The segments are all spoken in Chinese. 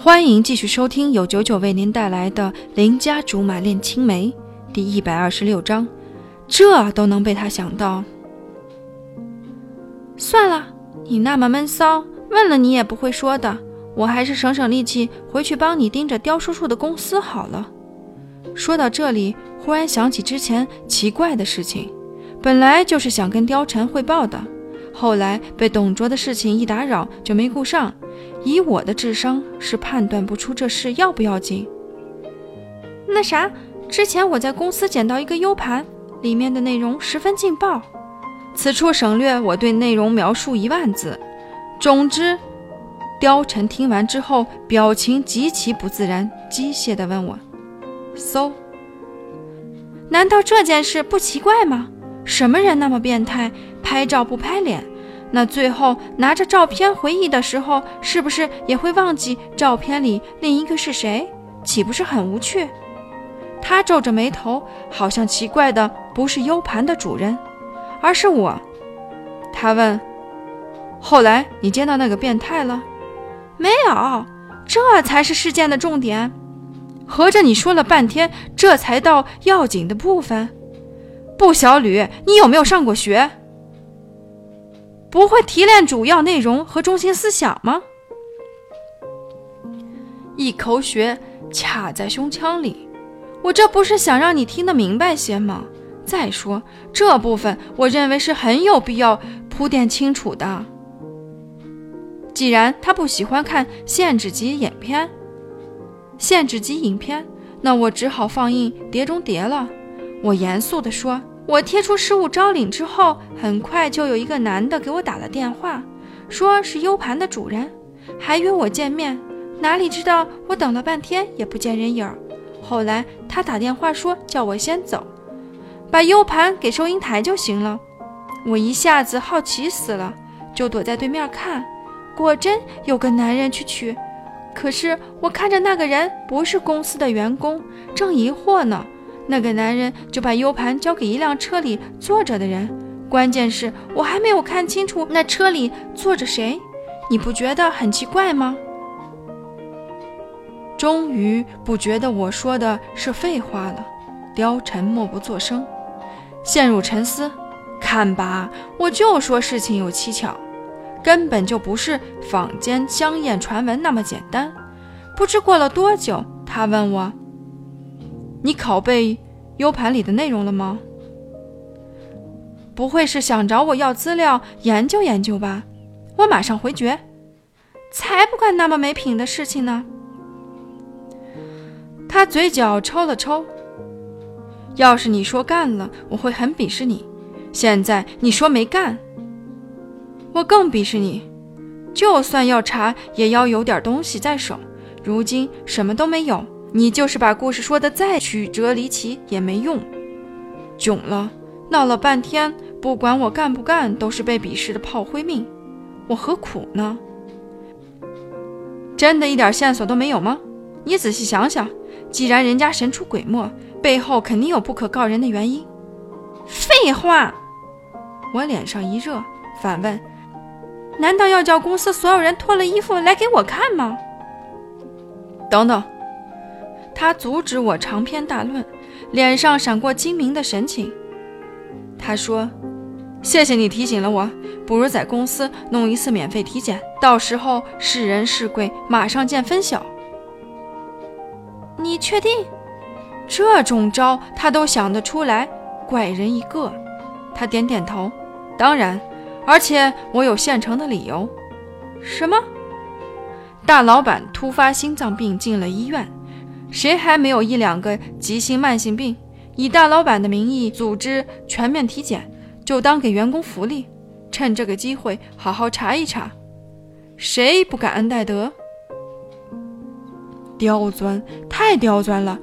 欢迎继续收听由九九为您带来的《邻家竹马恋青梅》第一百二十六章。这都能被他想到？算了，你那么闷骚，问了你也不会说的。我还是省省力气，回去帮你盯着刁叔叔的公司好了。说到这里，忽然想起之前奇怪的事情，本来就是想跟貂蝉汇报的，后来被董卓的事情一打扰，就没顾上。以我的智商，是判断不出这事要不要紧。那啥，之前我在公司捡到一个 U 盘，里面的内容十分劲爆。此处省略我对内容描述一万字。总之，貂蝉听完之后，表情极其不自然，机械地问我：“So？难道这件事不奇怪吗？什么人那么变态，拍照不拍脸？”那最后拿着照片回忆的时候，是不是也会忘记照片里另一个是谁？岂不是很无趣？他皱着眉头，好像奇怪的不是 U 盘的主人，而是我。他问：“后来你见到那个变态了？”“没有。”这才是事件的重点。合着你说了半天，这才到要紧的部分。不，小吕，你有没有上过学？不会提炼主要内容和中心思想吗？一口血卡在胸腔里，我这不是想让你听得明白些吗？再说这部分，我认为是很有必要铺垫清楚的。既然他不喜欢看限制级影片，限制级影片，那我只好放映《碟中谍》了。我严肃地说。我贴出失物招领之后，很快就有一个男的给我打了电话，说是 U 盘的主人，还约我见面。哪里知道我等了半天也不见人影儿。后来他打电话说叫我先走，把 U 盘给收银台就行了。我一下子好奇死了，就躲在对面看。果真有个男人去取，可是我看着那个人不是公司的员工，正疑惑呢。那个男人就把 U 盘交给一辆车里坐着的人，关键是我还没有看清楚那车里坐着谁，你不觉得很奇怪吗？终于不觉得我说的是废话了，貂蝉默不作声，陷入沉思。看吧，我就说事情有蹊跷，根本就不是坊间香艳传闻那么简单。不知过了多久，他问我。你拷贝 U 盘里的内容了吗？不会是想找我要资料研究研究吧？我马上回绝，才不干那么没品的事情呢。他嘴角抽了抽。要是你说干了，我会很鄙视你。现在你说没干，我更鄙视你。就算要查，也要有点东西在手。如今什么都没有。你就是把故事说的再曲折离奇也没用，囧了，闹了半天，不管我干不干，都是被鄙视的炮灰命，我何苦呢？真的一点线索都没有吗？你仔细想想，既然人家神出鬼没，背后肯定有不可告人的原因。废话！我脸上一热，反问：难道要叫公司所有人脱了衣服来给我看吗？等等。他阻止我长篇大论，脸上闪过精明的神情。他说：“谢谢你提醒了我，不如在公司弄一次免费体检，到时候是人是鬼，马上见分晓。”你确定？这种招他都想得出来，怪人一个。他点点头：“当然，而且我有现成的理由。”什么？大老板突发心脏病进了医院。谁还没有一两个急性慢性病？以大老板的名义组织全面体检，就当给员工福利。趁这个机会好好查一查，谁不感恩戴德？刁钻，太刁钻了，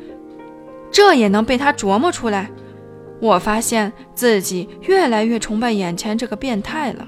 这也能被他琢磨出来。我发现自己越来越崇拜眼前这个变态了。